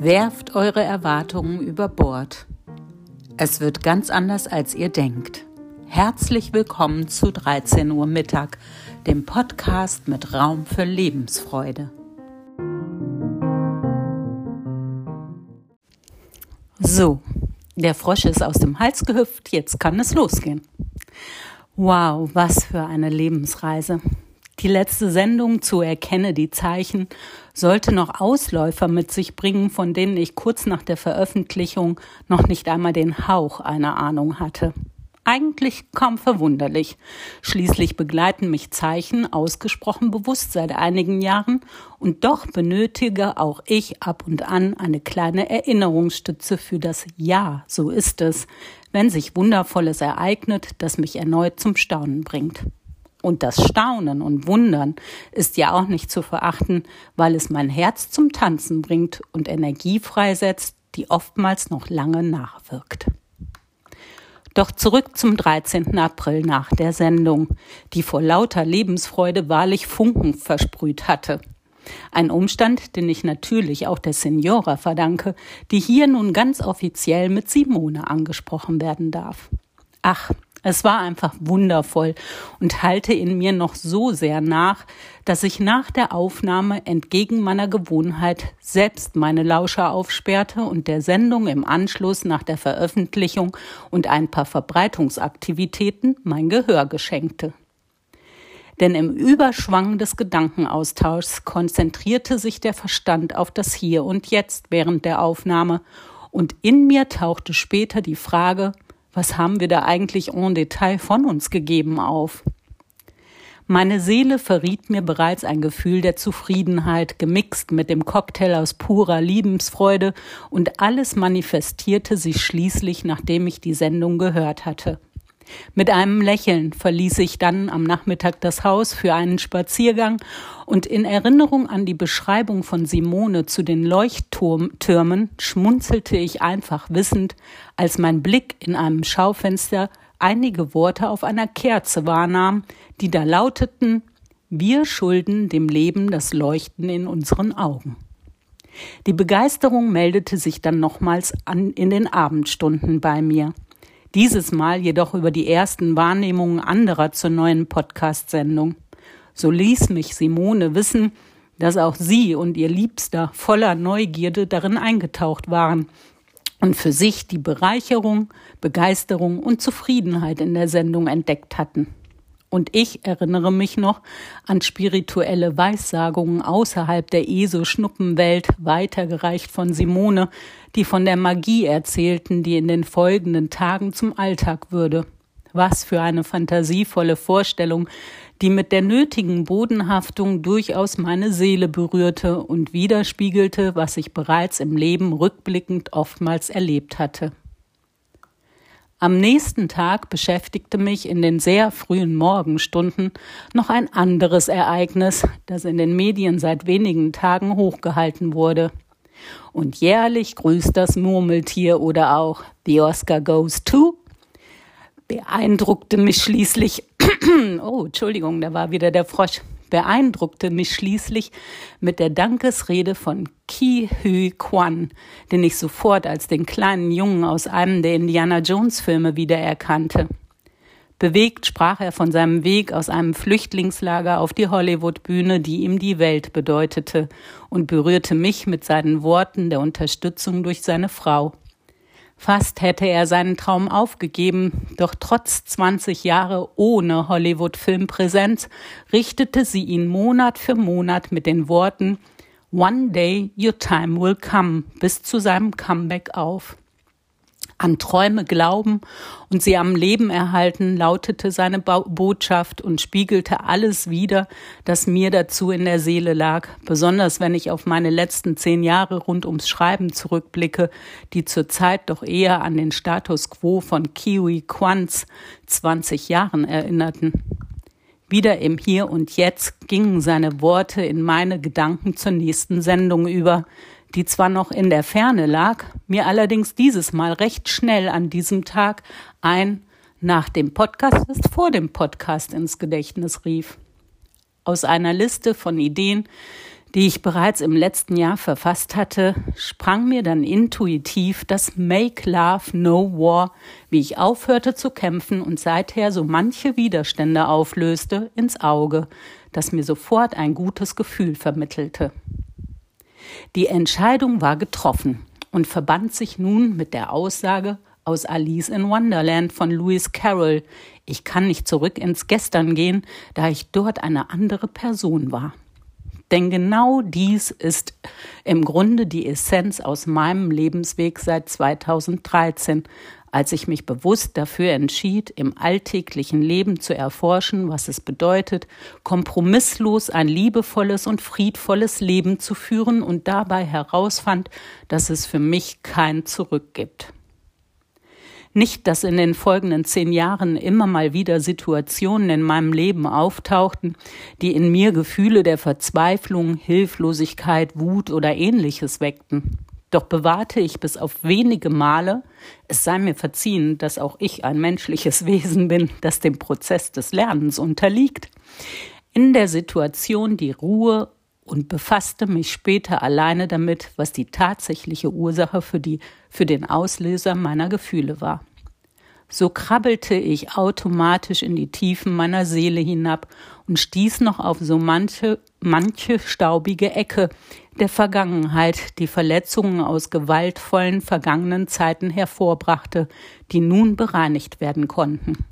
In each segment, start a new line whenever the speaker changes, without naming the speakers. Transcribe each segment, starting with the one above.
Werft eure Erwartungen über Bord. Es wird ganz anders, als ihr denkt. Herzlich willkommen zu 13 Uhr Mittag, dem Podcast mit Raum für Lebensfreude. So, der Frosch ist aus dem Hals gehüpft, jetzt kann es losgehen. Wow, was für eine Lebensreise. Die letzte Sendung zu Erkenne die Zeichen sollte noch Ausläufer mit sich bringen, von denen ich kurz nach der Veröffentlichung noch nicht einmal den Hauch einer Ahnung hatte. Eigentlich kaum verwunderlich. Schließlich begleiten mich Zeichen ausgesprochen bewusst seit einigen Jahren und doch benötige auch ich ab und an eine kleine Erinnerungsstütze für das Ja, so ist es, wenn sich Wundervolles ereignet, das mich erneut zum Staunen bringt. Und das Staunen und Wundern ist ja auch nicht zu verachten, weil es mein Herz zum Tanzen bringt und Energie freisetzt, die oftmals noch lange nachwirkt. Doch zurück zum 13. April nach der Sendung, die vor lauter Lebensfreude wahrlich Funken versprüht hatte. Ein Umstand, den ich natürlich auch der Signora verdanke, die hier nun ganz offiziell mit Simone angesprochen werden darf. Ach, es war einfach wundervoll und halte in mir noch so sehr nach, dass ich nach der Aufnahme entgegen meiner Gewohnheit selbst meine Lauscher aufsperrte und der Sendung im Anschluss nach der Veröffentlichung und ein paar Verbreitungsaktivitäten mein Gehör geschenkte. Denn im Überschwang des Gedankenaustauschs konzentrierte sich der Verstand auf das Hier und Jetzt während der Aufnahme und in mir tauchte später die Frage, was haben wir da eigentlich en Detail von uns gegeben auf? Meine Seele verriet mir bereits ein Gefühl der Zufriedenheit, gemixt mit dem Cocktail aus purer Liebensfreude, und alles manifestierte sich schließlich, nachdem ich die Sendung gehört hatte. Mit einem Lächeln verließ ich dann am Nachmittag das Haus für einen Spaziergang und in Erinnerung an die Beschreibung von Simone zu den Leuchttürmen schmunzelte ich einfach wissend, als mein Blick in einem Schaufenster einige Worte auf einer Kerze wahrnahm, die da lauteten Wir schulden dem Leben das Leuchten in unseren Augen. Die Begeisterung meldete sich dann nochmals an in den Abendstunden bei mir dieses Mal jedoch über die ersten Wahrnehmungen anderer zur neuen Podcast-Sendung. So ließ mich Simone wissen, dass auch sie und ihr Liebster voller Neugierde darin eingetaucht waren und für sich die Bereicherung, Begeisterung und Zufriedenheit in der Sendung entdeckt hatten. Und ich erinnere mich noch an spirituelle Weissagungen außerhalb der ESO-Schnuppenwelt, weitergereicht von Simone, die von der Magie erzählten, die in den folgenden Tagen zum Alltag würde. Was für eine fantasievolle Vorstellung, die mit der nötigen Bodenhaftung durchaus meine Seele berührte und widerspiegelte, was ich bereits im Leben rückblickend oftmals erlebt hatte. Am nächsten Tag beschäftigte mich in den sehr frühen Morgenstunden noch ein anderes Ereignis, das in den Medien seit wenigen Tagen hochgehalten wurde. Und jährlich grüßt das Murmeltier oder auch The Oscar Goes to beeindruckte mich schließlich, oh, Entschuldigung, da war wieder der Frosch, beeindruckte mich schließlich mit der Dankesrede von Ki Hui Kwan, den ich sofort als den kleinen Jungen aus einem der Indiana Jones Filme wiedererkannte. Bewegt sprach er von seinem Weg aus einem Flüchtlingslager auf die Hollywood-Bühne, die ihm die Welt bedeutete, und berührte mich mit seinen Worten der Unterstützung durch seine Frau. Fast hätte er seinen Traum aufgegeben, doch trotz 20 Jahre ohne Hollywood-Filmpräsenz richtete sie ihn Monat für Monat mit den Worten One day your time will come bis zu seinem Comeback auf an Träume glauben und sie am Leben erhalten, lautete seine Botschaft und spiegelte alles wider, das mir dazu in der Seele lag, besonders wenn ich auf meine letzten zehn Jahre rund ums Schreiben zurückblicke, die zurzeit doch eher an den Status quo von Kiwi Quans 20 Jahren erinnerten. Wieder im Hier und Jetzt gingen seine Worte in meine Gedanken zur nächsten Sendung über, die zwar noch in der Ferne lag, mir allerdings dieses Mal recht schnell an diesem Tag ein nach dem Podcast ist vor dem Podcast ins Gedächtnis rief. Aus einer Liste von Ideen, die ich bereits im letzten Jahr verfasst hatte, sprang mir dann intuitiv das Make Love No War, wie ich aufhörte zu kämpfen und seither so manche Widerstände auflöste, ins Auge, das mir sofort ein gutes Gefühl vermittelte. Die Entscheidung war getroffen und verband sich nun mit der Aussage aus Alice in Wonderland von Lewis Carroll, ich kann nicht zurück ins Gestern gehen, da ich dort eine andere Person war. Denn genau dies ist im Grunde die Essenz aus meinem Lebensweg seit 2013, als ich mich bewusst dafür entschied, im alltäglichen Leben zu erforschen, was es bedeutet, kompromisslos ein liebevolles und friedvolles Leben zu führen und dabei herausfand, dass es für mich kein Zurück gibt. Nicht, dass in den folgenden zehn Jahren immer mal wieder Situationen in meinem Leben auftauchten, die in mir Gefühle der Verzweiflung, Hilflosigkeit, Wut oder ähnliches weckten. Doch bewahrte ich bis auf wenige Male, es sei mir verziehen, dass auch ich ein menschliches Wesen bin, das dem Prozess des Lernens unterliegt, in der Situation die Ruhe und befasste mich später alleine damit, was die tatsächliche Ursache für, die, für den Auslöser meiner Gefühle war. So krabbelte ich automatisch in die Tiefen meiner Seele hinab und stieß noch auf so manche, manche staubige Ecke der Vergangenheit, die Verletzungen aus gewaltvollen vergangenen Zeiten hervorbrachte, die nun bereinigt werden konnten.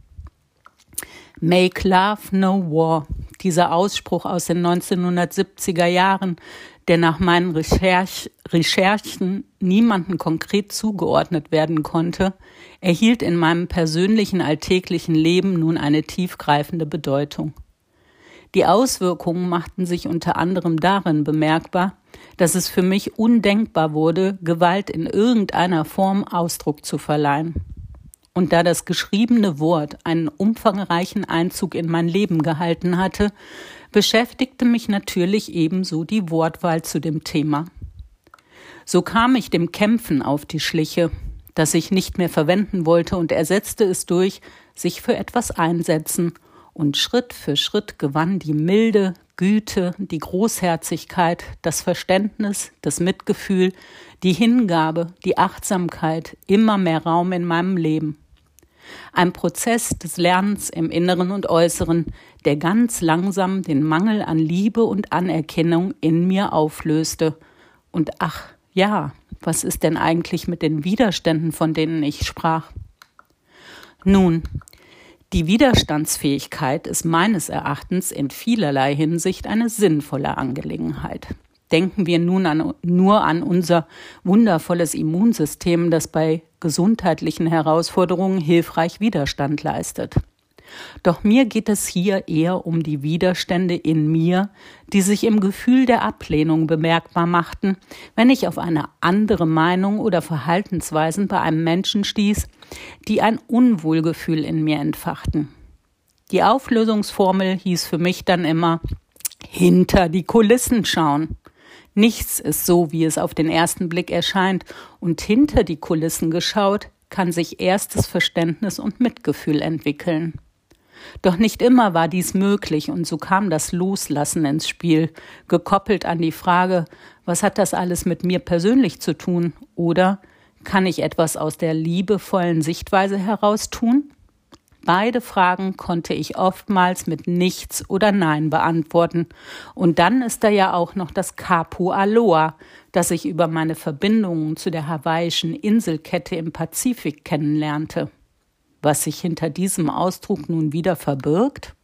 Make Love No War. Dieser Ausspruch aus den 1970er Jahren, der nach meinen Recherch Recherchen niemanden konkret zugeordnet werden konnte, erhielt in meinem persönlichen alltäglichen Leben nun eine tiefgreifende Bedeutung. Die Auswirkungen machten sich unter anderem darin bemerkbar, dass es für mich undenkbar wurde, Gewalt in irgendeiner Form Ausdruck zu verleihen. Und da das geschriebene Wort einen umfangreichen Einzug in mein Leben gehalten hatte, beschäftigte mich natürlich ebenso die Wortwahl zu dem Thema. So kam ich dem Kämpfen auf die Schliche, das ich nicht mehr verwenden wollte und ersetzte es durch sich für etwas einsetzen, und Schritt für Schritt gewann die Milde, Güte, die Großherzigkeit, das Verständnis, das Mitgefühl, die Hingabe, die Achtsamkeit immer mehr Raum in meinem Leben. Ein Prozess des Lernens im Inneren und Äußeren, der ganz langsam den Mangel an Liebe und Anerkennung in mir auflöste. Und ach ja, was ist denn eigentlich mit den Widerständen, von denen ich sprach? Nun, die Widerstandsfähigkeit ist meines Erachtens in vielerlei Hinsicht eine sinnvolle Angelegenheit. Denken wir nun an, nur an unser wundervolles Immunsystem, das bei gesundheitlichen Herausforderungen hilfreich Widerstand leistet. Doch mir geht es hier eher um die Widerstände in mir, die sich im Gefühl der Ablehnung bemerkbar machten, wenn ich auf eine andere Meinung oder Verhaltensweisen bei einem Menschen stieß, die ein Unwohlgefühl in mir entfachten. Die Auflösungsformel hieß für mich dann immer hinter die Kulissen schauen. Nichts ist so, wie es auf den ersten Blick erscheint, und hinter die Kulissen geschaut, kann sich erstes Verständnis und Mitgefühl entwickeln. Doch nicht immer war dies möglich, und so kam das Loslassen ins Spiel, gekoppelt an die Frage, was hat das alles mit mir persönlich zu tun? Oder kann ich etwas aus der liebevollen Sichtweise heraus tun? Beide Fragen konnte ich oftmals mit Nichts oder Nein beantworten. Und dann ist da ja auch noch das Kapu Aloha, das ich über meine Verbindungen zu der hawaiischen Inselkette im Pazifik kennenlernte. Was sich hinter diesem Ausdruck nun wieder verbirgt?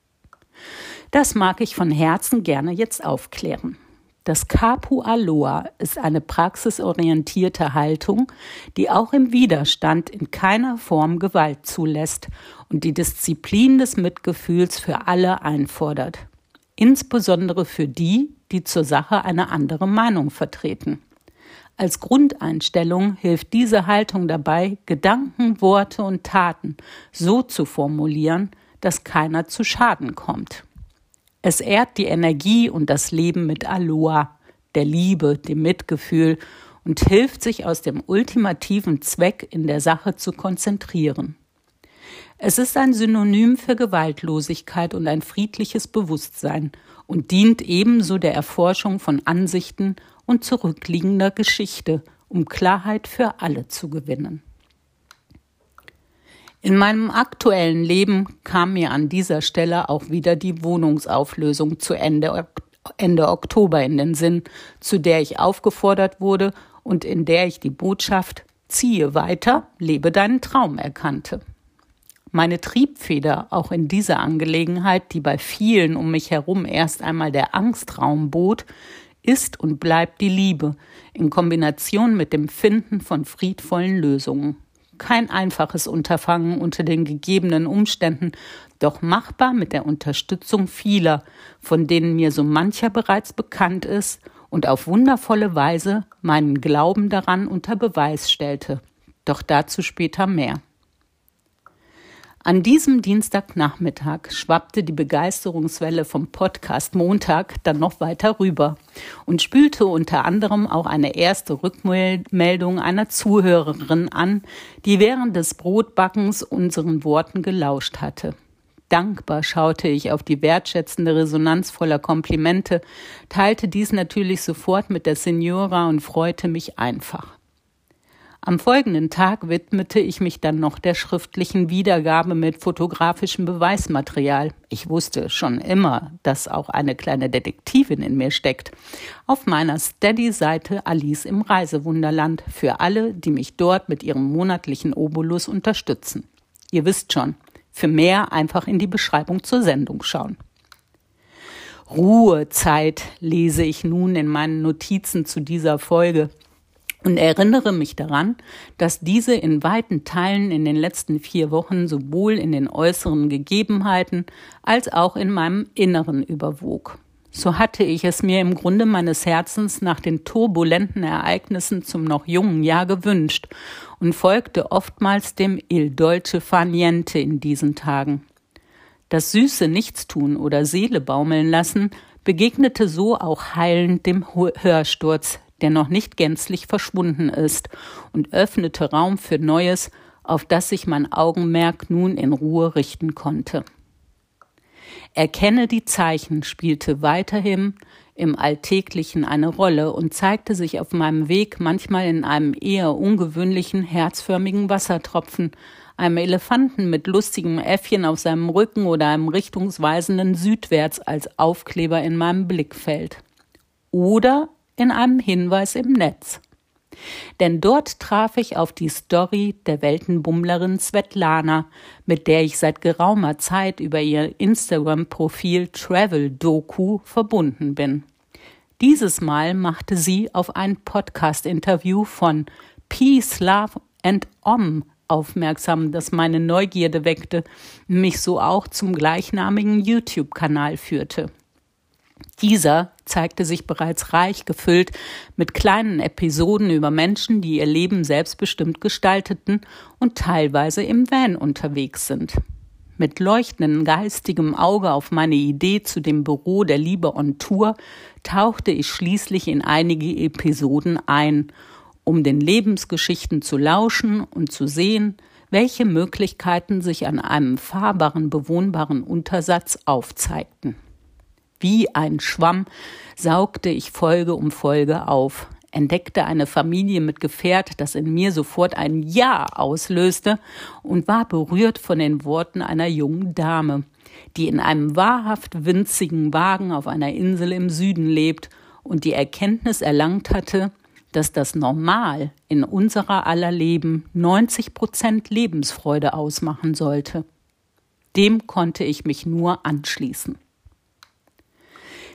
Das mag ich von Herzen gerne jetzt aufklären. Das Kapu Aloha ist eine praxisorientierte Haltung, die auch im Widerstand in keiner Form Gewalt zulässt und die Disziplin des Mitgefühls für alle einfordert, insbesondere für die, die zur Sache eine andere Meinung vertreten. Als Grundeinstellung hilft diese Haltung dabei, Gedanken, Worte und Taten so zu formulieren, dass keiner zu Schaden kommt. Es ehrt die Energie und das Leben mit Aloha, der Liebe, dem Mitgefühl und hilft sich aus dem ultimativen Zweck in der Sache zu konzentrieren. Es ist ein Synonym für Gewaltlosigkeit und ein friedliches Bewusstsein und dient ebenso der Erforschung von Ansichten und zurückliegender Geschichte, um Klarheit für alle zu gewinnen. In meinem aktuellen Leben kam mir an dieser Stelle auch wieder die Wohnungsauflösung zu Ende, Ende Oktober in den Sinn, zu der ich aufgefordert wurde und in der ich die Botschaft Ziehe weiter, lebe deinen Traum erkannte. Meine Triebfeder auch in dieser Angelegenheit, die bei vielen um mich herum erst einmal der Angstraum bot, ist und bleibt die Liebe in Kombination mit dem Finden von friedvollen Lösungen kein einfaches Unterfangen unter den gegebenen Umständen, doch machbar mit der Unterstützung vieler, von denen mir so mancher bereits bekannt ist und auf wundervolle Weise meinen Glauben daran unter Beweis stellte. Doch dazu später mehr. An diesem Dienstagnachmittag schwappte die Begeisterungswelle vom Podcast Montag dann noch weiter rüber und spülte unter anderem auch eine erste Rückmeldung einer Zuhörerin an, die während des Brotbackens unseren Worten gelauscht hatte. Dankbar schaute ich auf die wertschätzende Resonanz voller Komplimente, teilte dies natürlich sofort mit der Signora und freute mich einfach. Am folgenden Tag widmete ich mich dann noch der schriftlichen Wiedergabe mit fotografischem Beweismaterial. Ich wusste schon immer, dass auch eine kleine Detektivin in mir steckt. Auf meiner Steady-Seite Alice im Reisewunderland für alle, die mich dort mit ihrem monatlichen Obolus unterstützen. Ihr wisst schon, für mehr einfach in die Beschreibung zur Sendung schauen. Ruhezeit lese ich nun in meinen Notizen zu dieser Folge und erinnere mich daran, dass diese in weiten Teilen in den letzten vier Wochen sowohl in den äußeren Gegebenheiten als auch in meinem Inneren überwog. So hatte ich es mir im Grunde meines Herzens nach den turbulenten Ereignissen zum noch jungen Jahr gewünscht und folgte oftmals dem Il Dolce Faniente in diesen Tagen. Das süße Nichtstun oder Seele baumeln lassen begegnete so auch heilend dem Hörsturz, der noch nicht gänzlich verschwunden ist, und öffnete Raum für Neues, auf das sich mein Augenmerk nun in Ruhe richten konnte. Erkenne die Zeichen spielte weiterhin im Alltäglichen eine Rolle und zeigte sich auf meinem Weg manchmal in einem eher ungewöhnlichen, herzförmigen Wassertropfen, einem Elefanten mit lustigem Äffchen auf seinem Rücken oder einem richtungsweisenden Südwärts als Aufkleber in meinem Blickfeld. Oder in einem Hinweis im Netz. Denn dort traf ich auf die Story der Weltenbummlerin Svetlana, mit der ich seit geraumer Zeit über ihr Instagram-Profil Travel Doku verbunden bin. Dieses Mal machte sie auf ein Podcast-Interview von Peace, Love and Om aufmerksam, das meine Neugierde weckte, mich so auch zum gleichnamigen YouTube-Kanal führte. Dieser zeigte sich bereits reich gefüllt mit kleinen Episoden über Menschen, die ihr Leben selbstbestimmt gestalteten und teilweise im Van unterwegs sind. Mit leuchtendem geistigem Auge auf meine Idee zu dem Büro der Liebe on Tour tauchte ich schließlich in einige Episoden ein, um den Lebensgeschichten zu lauschen und zu sehen, welche Möglichkeiten sich an einem fahrbaren, bewohnbaren Untersatz aufzeigten. Wie ein Schwamm saugte ich Folge um Folge auf, entdeckte eine Familie mit Gefährt, das in mir sofort ein Ja auslöste und war berührt von den Worten einer jungen Dame, die in einem wahrhaft winzigen Wagen auf einer Insel im Süden lebt und die Erkenntnis erlangt hatte, dass das Normal in unserer aller Leben 90 Prozent Lebensfreude ausmachen sollte. Dem konnte ich mich nur anschließen.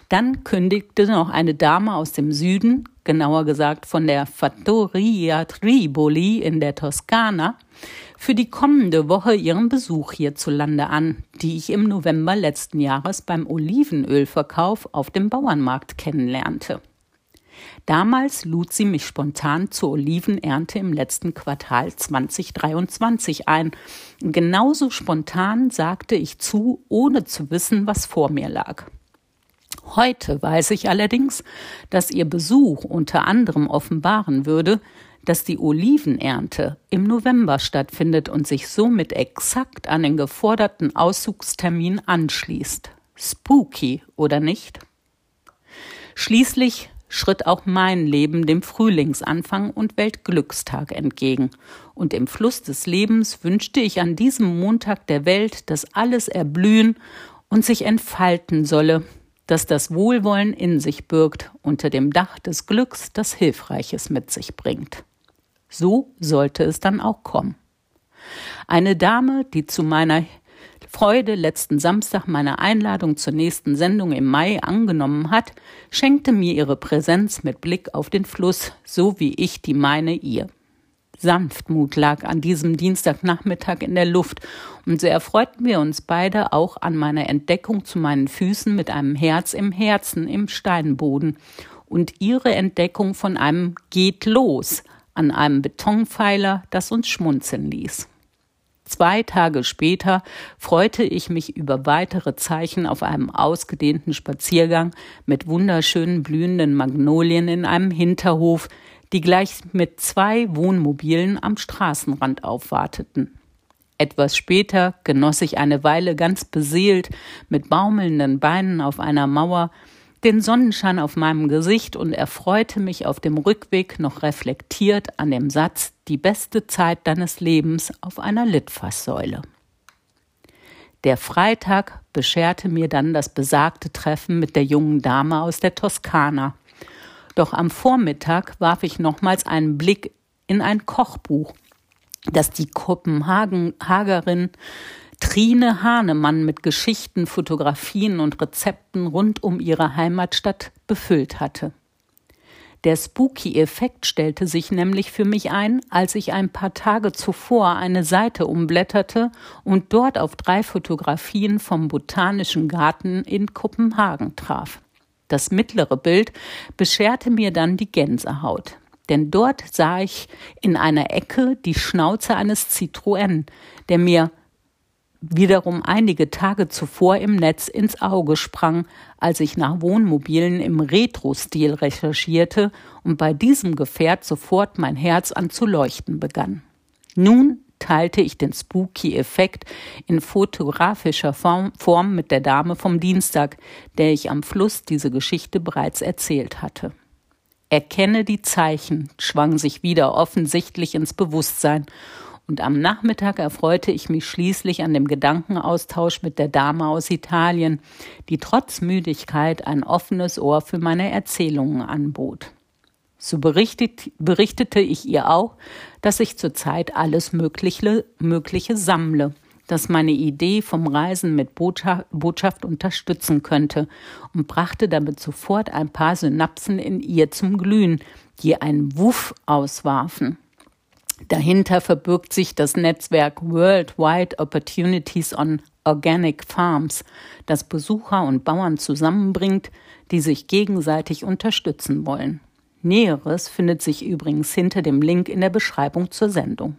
Dann kündigte noch eine Dame aus dem Süden, genauer gesagt von der Fattoria Triboli in der Toskana, für die kommende Woche ihren Besuch hierzulande an, die ich im November letzten Jahres beim Olivenölverkauf auf dem Bauernmarkt kennenlernte. Damals lud sie mich spontan zur Olivenernte im letzten Quartal 2023 ein. Genauso spontan sagte ich zu, ohne zu wissen, was vor mir lag. Heute weiß ich allerdings, dass ihr Besuch unter anderem offenbaren würde, dass die Olivenernte im November stattfindet und sich somit exakt an den geforderten Auszugstermin anschließt. Spooky, oder nicht? Schließlich schritt auch mein Leben dem Frühlingsanfang und Weltglückstag entgegen, und im Fluss des Lebens wünschte ich an diesem Montag der Welt, dass alles erblühen und sich entfalten solle, dass das Wohlwollen in sich birgt, unter dem Dach des Glücks, das Hilfreiches mit sich bringt. So sollte es dann auch kommen. Eine Dame, die zu meiner Freude letzten Samstag meine Einladung zur nächsten Sendung im Mai angenommen hat, schenkte mir ihre Präsenz mit Blick auf den Fluss, so wie ich die meine ihr. Sanftmut lag an diesem Dienstagnachmittag in der Luft, und so erfreuten wir uns beide auch an meiner Entdeckung zu meinen Füßen mit einem Herz im Herzen im Steinboden und ihre Entdeckung von einem Geht los an einem Betonpfeiler, das uns schmunzeln ließ. Zwei Tage später freute ich mich über weitere Zeichen auf einem ausgedehnten Spaziergang mit wunderschönen blühenden Magnolien in einem Hinterhof, die gleich mit zwei Wohnmobilen am Straßenrand aufwarteten. Etwas später genoss ich eine Weile ganz beseelt mit baumelnden Beinen auf einer Mauer den Sonnenschein auf meinem Gesicht und erfreute mich auf dem Rückweg noch reflektiert an dem Satz Die beste Zeit deines Lebens auf einer Litfaßsäule. Der Freitag bescherte mir dann das besagte Treffen mit der jungen Dame aus der Toskana. Doch am Vormittag warf ich nochmals einen Blick in ein Kochbuch, das die Kopenhagerin Trine Hahnemann mit Geschichten, Fotografien und Rezepten rund um ihre Heimatstadt befüllt hatte. Der Spooky-Effekt stellte sich nämlich für mich ein, als ich ein paar Tage zuvor eine Seite umblätterte und dort auf drei Fotografien vom Botanischen Garten in Kopenhagen traf. Das mittlere Bild bescherte mir dann die Gänsehaut. Denn dort sah ich in einer Ecke die Schnauze eines Citroën, der mir wiederum einige Tage zuvor im Netz ins Auge sprang, als ich nach Wohnmobilen im Retro-Stil recherchierte und bei diesem Gefährt sofort mein Herz an zu leuchten begann. Nun teilte ich den Spooky-Effekt in fotografischer Form, mit der Dame vom Dienstag, der ich am Fluss diese Geschichte bereits erzählt hatte. Erkenne die Zeichen schwang sich wieder offensichtlich ins Bewusstsein, und am Nachmittag erfreute ich mich schließlich an dem Gedankenaustausch mit der Dame aus Italien, die trotz Müdigkeit ein offenes Ohr für meine Erzählungen anbot. So berichtet, berichtete ich ihr auch, dass ich zurzeit alles Mögliche, Mögliche sammle, das meine Idee vom Reisen mit Botschaft unterstützen könnte und brachte damit sofort ein paar Synapsen in ihr zum Glühen, die einen Wuff auswarfen. Dahinter verbirgt sich das Netzwerk Worldwide Opportunities on Organic Farms, das Besucher und Bauern zusammenbringt, die sich gegenseitig unterstützen wollen. Näheres findet sich übrigens hinter dem Link in der Beschreibung zur Sendung.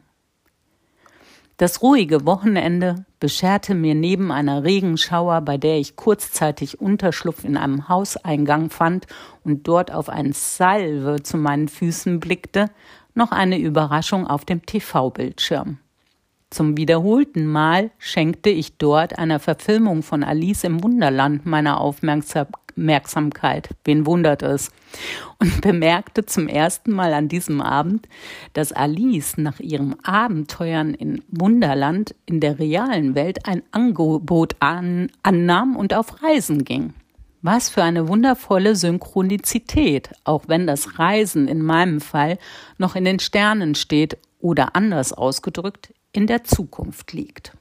Das ruhige Wochenende bescherte mir neben einer Regenschauer, bei der ich kurzzeitig Unterschlupf in einem Hauseingang fand und dort auf ein Salve zu meinen Füßen blickte, noch eine Überraschung auf dem TV-Bildschirm. Zum wiederholten Mal schenkte ich dort einer Verfilmung von Alice im Wunderland meine Aufmerksamkeit. Wen wundert es? Und bemerkte zum ersten Mal an diesem Abend, dass Alice nach ihren Abenteuern in Wunderland in der realen Welt ein Angebot an, annahm und auf Reisen ging. Was für eine wundervolle Synchronizität, auch wenn das Reisen in meinem Fall noch in den Sternen steht oder anders ausgedrückt in der Zukunft liegt.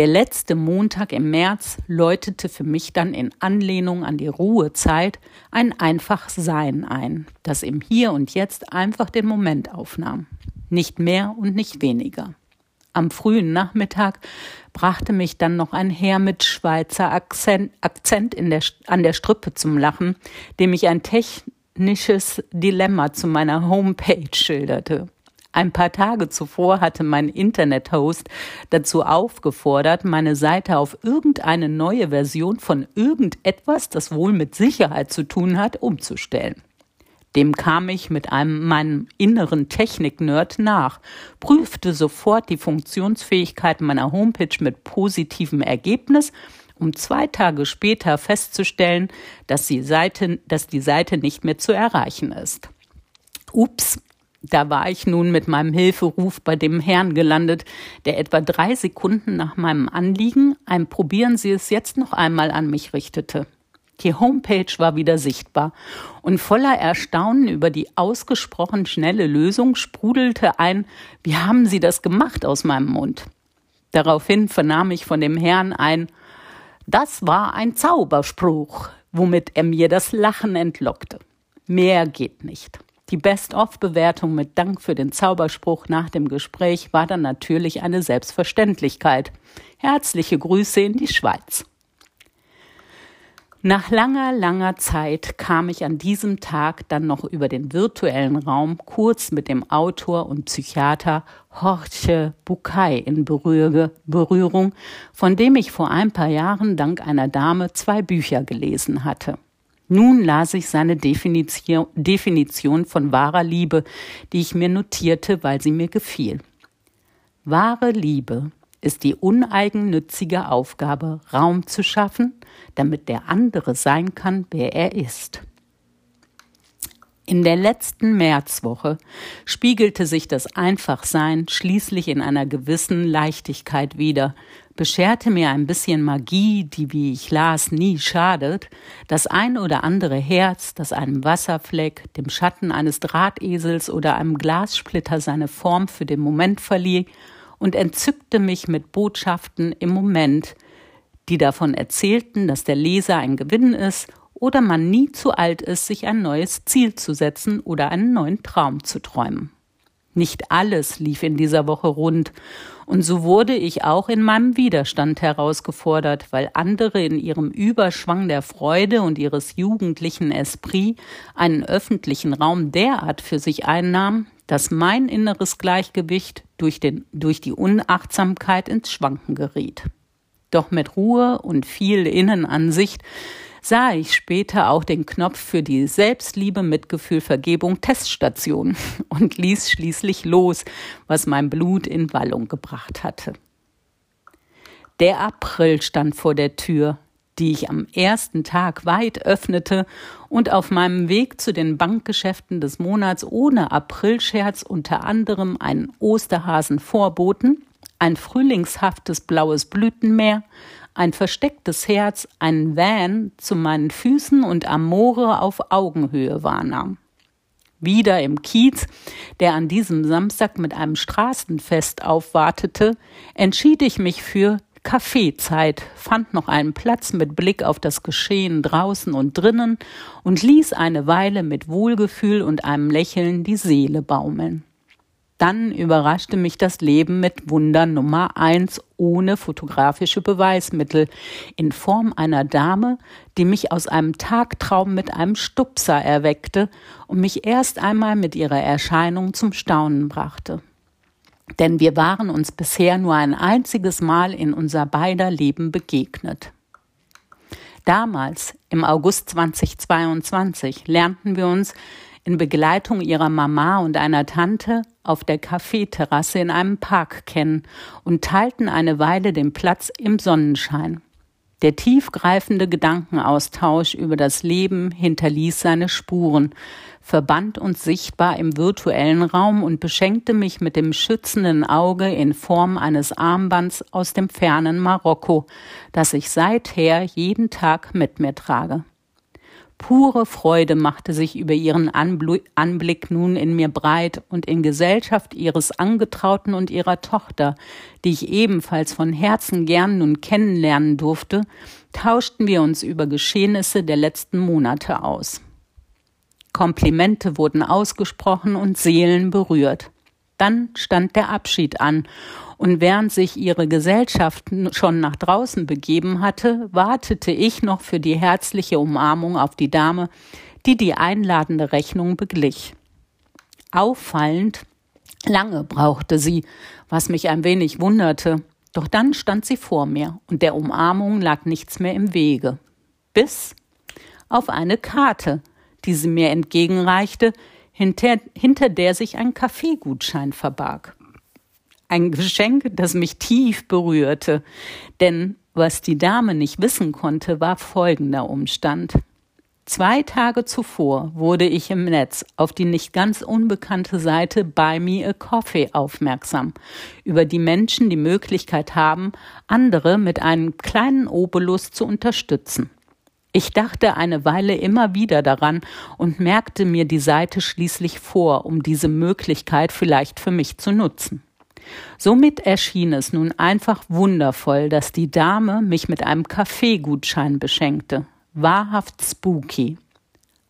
Der letzte Montag im März läutete für mich dann in Anlehnung an die Ruhezeit ein einfach Sein ein, das im Hier und Jetzt einfach den Moment aufnahm. Nicht mehr und nicht weniger. Am frühen Nachmittag brachte mich dann noch ein Herr mit Schweizer Akzent, Akzent der, an der Strippe zum Lachen, dem ich ein technisches Dilemma zu meiner Homepage schilderte. Ein paar Tage zuvor hatte mein Internethost dazu aufgefordert, meine Seite auf irgendeine neue Version von irgendetwas, das wohl mit Sicherheit zu tun hat, umzustellen. Dem kam ich mit einem meinem inneren Technik-Nerd nach, prüfte sofort die Funktionsfähigkeit meiner Homepage mit positivem Ergebnis, um zwei Tage später festzustellen, dass die Seite, dass die Seite nicht mehr zu erreichen ist. Ups, da war ich nun mit meinem Hilferuf bei dem Herrn gelandet, der etwa drei Sekunden nach meinem Anliegen ein Probieren Sie es jetzt noch einmal an mich richtete. Die Homepage war wieder sichtbar und voller Erstaunen über die ausgesprochen schnelle Lösung sprudelte ein Wie haben Sie das gemacht aus meinem Mund? Daraufhin vernahm ich von dem Herrn ein Das war ein Zauberspruch, womit er mir das Lachen entlockte. Mehr geht nicht. Die Best-of-Bewertung mit Dank für den Zauberspruch nach dem Gespräch war dann natürlich eine Selbstverständlichkeit. Herzliche Grüße in die Schweiz. Nach langer, langer Zeit kam ich an diesem Tag dann noch über den virtuellen Raum kurz mit dem Autor und Psychiater Jorge Bucay in Berührung, von dem ich vor ein paar Jahren dank einer Dame zwei Bücher gelesen hatte. Nun las ich seine Definition, von wahrer Liebe, die ich mir notierte, weil sie mir gefiel. Wahre Liebe ist die uneigennützige Aufgabe, Raum zu schaffen, damit der andere sein kann, wer er ist. In der letzten Märzwoche spiegelte sich das Einfachsein schließlich in einer gewissen Leichtigkeit wider, bescherte mir ein bisschen Magie, die, wie ich las, nie schadet, das ein oder andere Herz, das einem Wasserfleck, dem Schatten eines Drahtesels oder einem Glassplitter seine Form für den Moment verlieh und entzückte mich mit Botschaften im Moment, die davon erzählten, dass der Leser ein Gewinn ist oder man nie zu alt ist, sich ein neues Ziel zu setzen oder einen neuen Traum zu träumen. Nicht alles lief in dieser Woche rund, und so wurde ich auch in meinem Widerstand herausgefordert, weil andere in ihrem Überschwang der Freude und ihres jugendlichen Esprit einen öffentlichen Raum derart für sich einnahmen, dass mein inneres Gleichgewicht durch, den, durch die Unachtsamkeit ins Schwanken geriet. Doch mit Ruhe und viel Innenansicht sah ich später auch den Knopf für die Selbstliebe, Mitgefühl, Vergebung, Teststation und ließ schließlich los, was mein Blut in Wallung gebracht hatte. Der April stand vor der Tür, die ich am ersten Tag weit öffnete und auf meinem Weg zu den Bankgeschäften des Monats ohne Aprilscherz unter anderem einen Osterhasen vorboten, ein frühlingshaftes blaues Blütenmeer, ein verstecktes Herz, ein Van zu meinen Füßen und Amore auf Augenhöhe wahrnahm. Wieder im Kiez, der an diesem Samstag mit einem Straßenfest aufwartete, entschied ich mich für Kaffeezeit, fand noch einen Platz mit Blick auf das Geschehen draußen und drinnen und ließ eine Weile mit Wohlgefühl und einem Lächeln die Seele baumeln. Dann überraschte mich das Leben mit Wunder Nummer eins ohne fotografische Beweismittel in Form einer Dame, die mich aus einem Tagtraum mit einem Stupser erweckte und mich erst einmal mit ihrer Erscheinung zum Staunen brachte. Denn wir waren uns bisher nur ein einziges Mal in unser beider Leben begegnet. Damals, im August 2022, lernten wir uns in Begleitung ihrer Mama und einer Tante auf der Kaffeeterrasse in einem Park kennen und teilten eine Weile den Platz im Sonnenschein. Der tiefgreifende Gedankenaustausch über das Leben hinterließ seine Spuren, verband uns sichtbar im virtuellen Raum und beschenkte mich mit dem schützenden Auge in Form eines Armbands aus dem fernen Marokko, das ich seither jeden Tag mit mir trage. Pure Freude machte sich über ihren Anblick nun in mir breit und in Gesellschaft ihres Angetrauten und ihrer Tochter, die ich ebenfalls von Herzen gern nun kennenlernen durfte, tauschten wir uns über Geschehnisse der letzten Monate aus. Komplimente wurden ausgesprochen und Seelen berührt. Dann stand der Abschied an und während sich ihre Gesellschaft schon nach draußen begeben hatte, wartete ich noch für die herzliche Umarmung auf die Dame, die die einladende Rechnung beglich. Auffallend lange brauchte sie, was mich ein wenig wunderte, doch dann stand sie vor mir und der Umarmung lag nichts mehr im Wege. Bis auf eine Karte, die sie mir entgegenreichte, hinter, hinter der sich ein Kaffeegutschein verbarg. Ein Geschenk, das mich tief berührte, denn was die Dame nicht wissen konnte, war folgender Umstand. Zwei Tage zuvor wurde ich im Netz auf die nicht ganz unbekannte Seite Buy Me a Coffee aufmerksam, über die Menschen die Möglichkeit haben, andere mit einem kleinen Obolus zu unterstützen. Ich dachte eine Weile immer wieder daran und merkte mir die Seite schließlich vor, um diese Möglichkeit vielleicht für mich zu nutzen. Somit erschien es nun einfach wundervoll, dass die Dame mich mit einem Kaffeegutschein beschenkte wahrhaft spooky.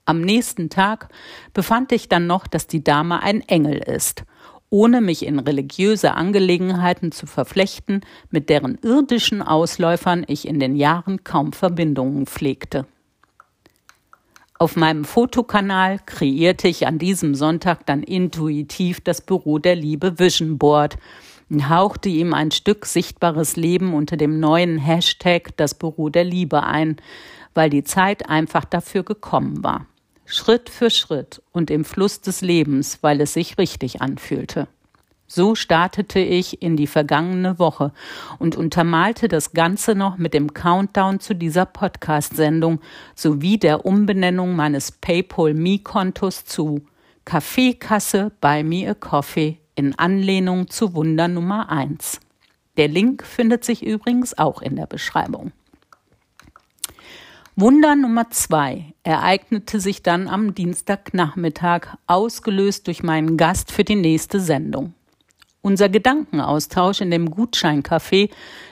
Am nächsten Tag befand ich dann noch, dass die Dame ein Engel ist, ohne mich in religiöse Angelegenheiten zu verflechten, mit deren irdischen Ausläufern ich in den Jahren kaum Verbindungen pflegte. Auf meinem Fotokanal kreierte ich an diesem Sonntag dann intuitiv das Büro der Liebe Vision Board und hauchte ihm ein Stück sichtbares Leben unter dem neuen Hashtag das Büro der Liebe ein, weil die Zeit einfach dafür gekommen war. Schritt für Schritt und im Fluss des Lebens, weil es sich richtig anfühlte. So startete ich in die vergangene Woche und untermalte das Ganze noch mit dem Countdown zu dieser Podcast-Sendung sowie der Umbenennung meines PayPal Me-Kontos zu Kaffeekasse bei Me a Coffee in Anlehnung zu Wunder Nummer 1. Der Link findet sich übrigens auch in der Beschreibung. Wunder Nummer zwei ereignete sich dann am Dienstagnachmittag, ausgelöst durch meinen Gast für die nächste Sendung. Unser Gedankenaustausch in dem Gutscheincafé,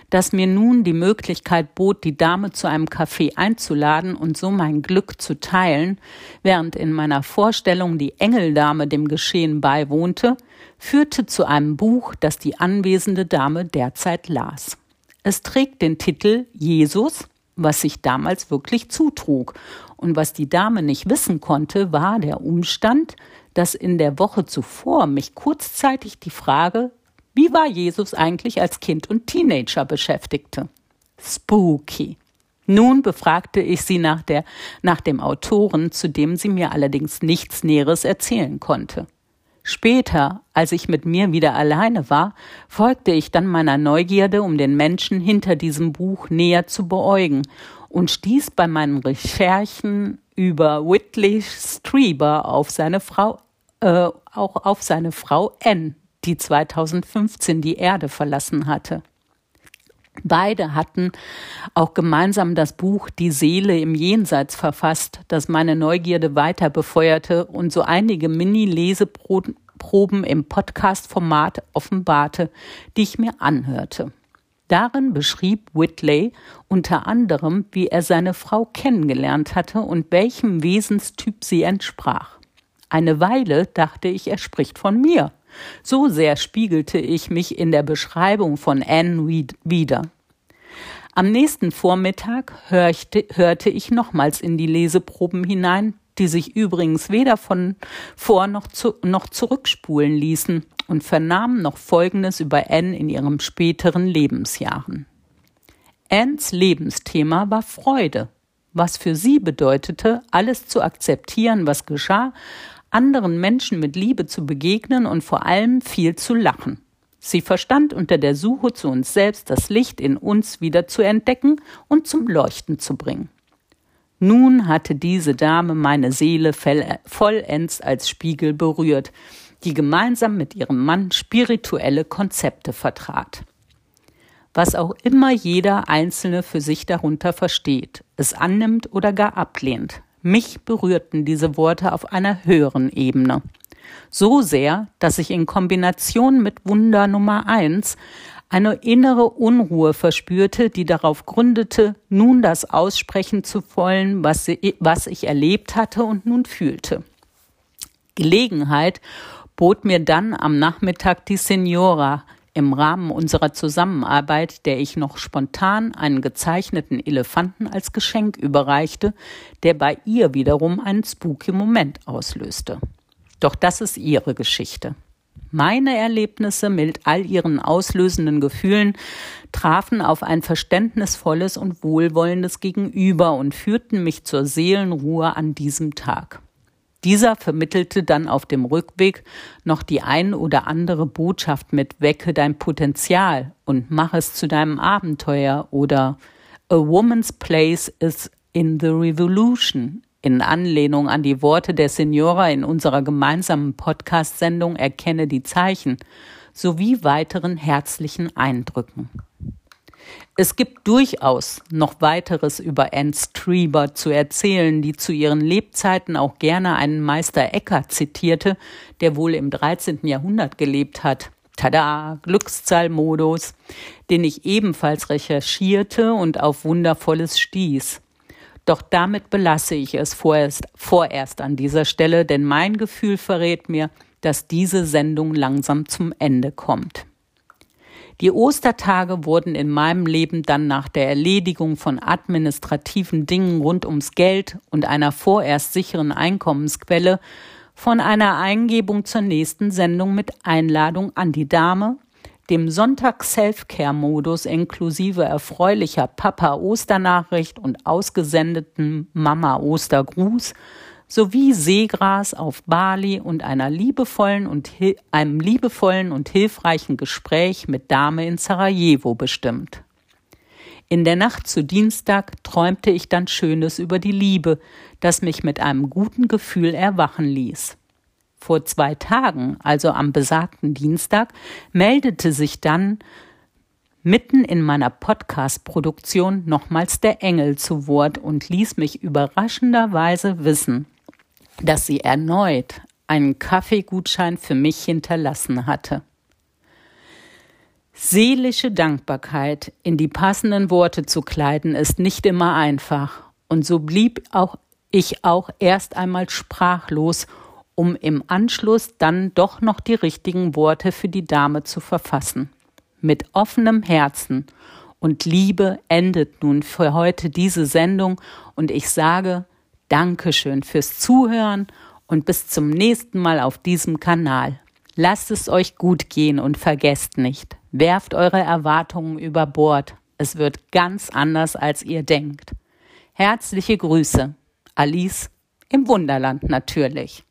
das mir nun die Möglichkeit bot, die Dame zu einem Café einzuladen und so mein Glück zu teilen, während in meiner Vorstellung die Engeldame dem Geschehen beiwohnte, führte zu einem Buch, das die anwesende Dame derzeit las. Es trägt den Titel Jesus, was sich damals wirklich zutrug. Und was die Dame nicht wissen konnte, war der Umstand, dass in der Woche zuvor mich kurzzeitig die Frage, wie war Jesus eigentlich als Kind und Teenager beschäftigte. Spooky. Nun befragte ich sie nach, der, nach dem Autoren, zu dem sie mir allerdings nichts Näheres erzählen konnte. Später, als ich mit mir wieder alleine war, folgte ich dann meiner Neugierde, um den Menschen hinter diesem Buch näher zu beäugen und stieß bei meinen Recherchen über Whitley Strieber auf seine Frau, äh, auch auf seine Frau Anne, die 2015 die Erde verlassen hatte. Beide hatten auch gemeinsam das Buch Die Seele im Jenseits verfasst, das meine Neugierde weiter befeuerte und so einige Mini-Leseproben im Podcast-Format offenbarte, die ich mir anhörte. Darin beschrieb Whitley unter anderem, wie er seine Frau kennengelernt hatte und welchem Wesenstyp sie entsprach. Eine Weile dachte ich, er spricht von mir. So sehr spiegelte ich mich in der Beschreibung von Anne wieder. Am nächsten Vormittag hörte, hörte ich nochmals in die Leseproben hinein, die sich übrigens weder von vor noch, zu, noch zurückspulen ließen und vernahm noch Folgendes über Anne in ihren späteren Lebensjahren. Annes Lebensthema war Freude, was für sie bedeutete, alles zu akzeptieren, was geschah, anderen Menschen mit Liebe zu begegnen und vor allem viel zu lachen. Sie verstand unter der Suche zu uns selbst das Licht in uns wieder zu entdecken und zum Leuchten zu bringen. Nun hatte diese Dame meine Seele vollends als Spiegel berührt, die gemeinsam mit ihrem Mann spirituelle Konzepte vertrat. Was auch immer jeder Einzelne für sich darunter versteht, es annimmt oder gar ablehnt, mich berührten diese Worte auf einer höheren Ebene. So sehr, dass ich in Kombination mit Wunder Nummer eins eine innere Unruhe verspürte, die darauf gründete, nun das aussprechen zu wollen, was, was ich erlebt hatte und nun fühlte. Gelegenheit bot mir dann am Nachmittag die Signora im Rahmen unserer Zusammenarbeit, der ich noch spontan einen gezeichneten Elefanten als Geschenk überreichte, der bei ihr wiederum einen spooky Moment auslöste. Doch das ist ihre Geschichte. Meine Erlebnisse mit all ihren auslösenden Gefühlen trafen auf ein verständnisvolles und wohlwollendes Gegenüber und führten mich zur Seelenruhe an diesem Tag. Dieser vermittelte dann auf dem Rückweg noch die ein oder andere Botschaft mit Wecke dein Potenzial und mach es zu deinem Abenteuer oder A woman's place is in the revolution in Anlehnung an die Worte der Signora in unserer gemeinsamen Podcast-Sendung Erkenne die Zeichen sowie weiteren herzlichen Eindrücken. Es gibt durchaus noch weiteres über Anne Strieber zu erzählen, die zu ihren Lebzeiten auch gerne einen Meister Ecker zitierte, der wohl im 13. Jahrhundert gelebt hat. Tada, Glückszahlmodus, den ich ebenfalls recherchierte und auf Wundervolles stieß. Doch damit belasse ich es vorerst, vorerst an dieser Stelle, denn mein Gefühl verrät mir, dass diese Sendung langsam zum Ende kommt. Die Ostertage wurden in meinem Leben dann nach der Erledigung von administrativen Dingen rund ums Geld und einer vorerst sicheren Einkommensquelle von einer Eingebung zur nächsten Sendung mit Einladung an die Dame, dem Sonntag-Self-Care-Modus inklusive erfreulicher Papa-Osternachricht und ausgesendeten Mama-Ostergruß sowie Seegras auf Bali und einer liebevollen und einem liebevollen und hilfreichen Gespräch mit Dame in Sarajevo bestimmt. In der Nacht zu Dienstag träumte ich dann Schönes über die Liebe, das mich mit einem guten Gefühl erwachen ließ. Vor zwei Tagen, also am besagten Dienstag, meldete sich dann mitten in meiner Podcast-Produktion nochmals der Engel zu Wort und ließ mich überraschenderweise wissen, dass sie erneut einen Kaffeegutschein für mich hinterlassen hatte. Seelische Dankbarkeit in die passenden Worte zu kleiden, ist nicht immer einfach, und so blieb auch ich auch erst einmal sprachlos, um im Anschluss dann doch noch die richtigen Worte für die Dame zu verfassen. Mit offenem Herzen und Liebe endet nun für heute diese Sendung und ich sage Dankeschön fürs Zuhören und bis zum nächsten Mal auf diesem Kanal. Lasst es euch gut gehen und vergesst nicht, werft eure Erwartungen über Bord. Es wird ganz anders, als ihr denkt. Herzliche Grüße. Alice im Wunderland natürlich.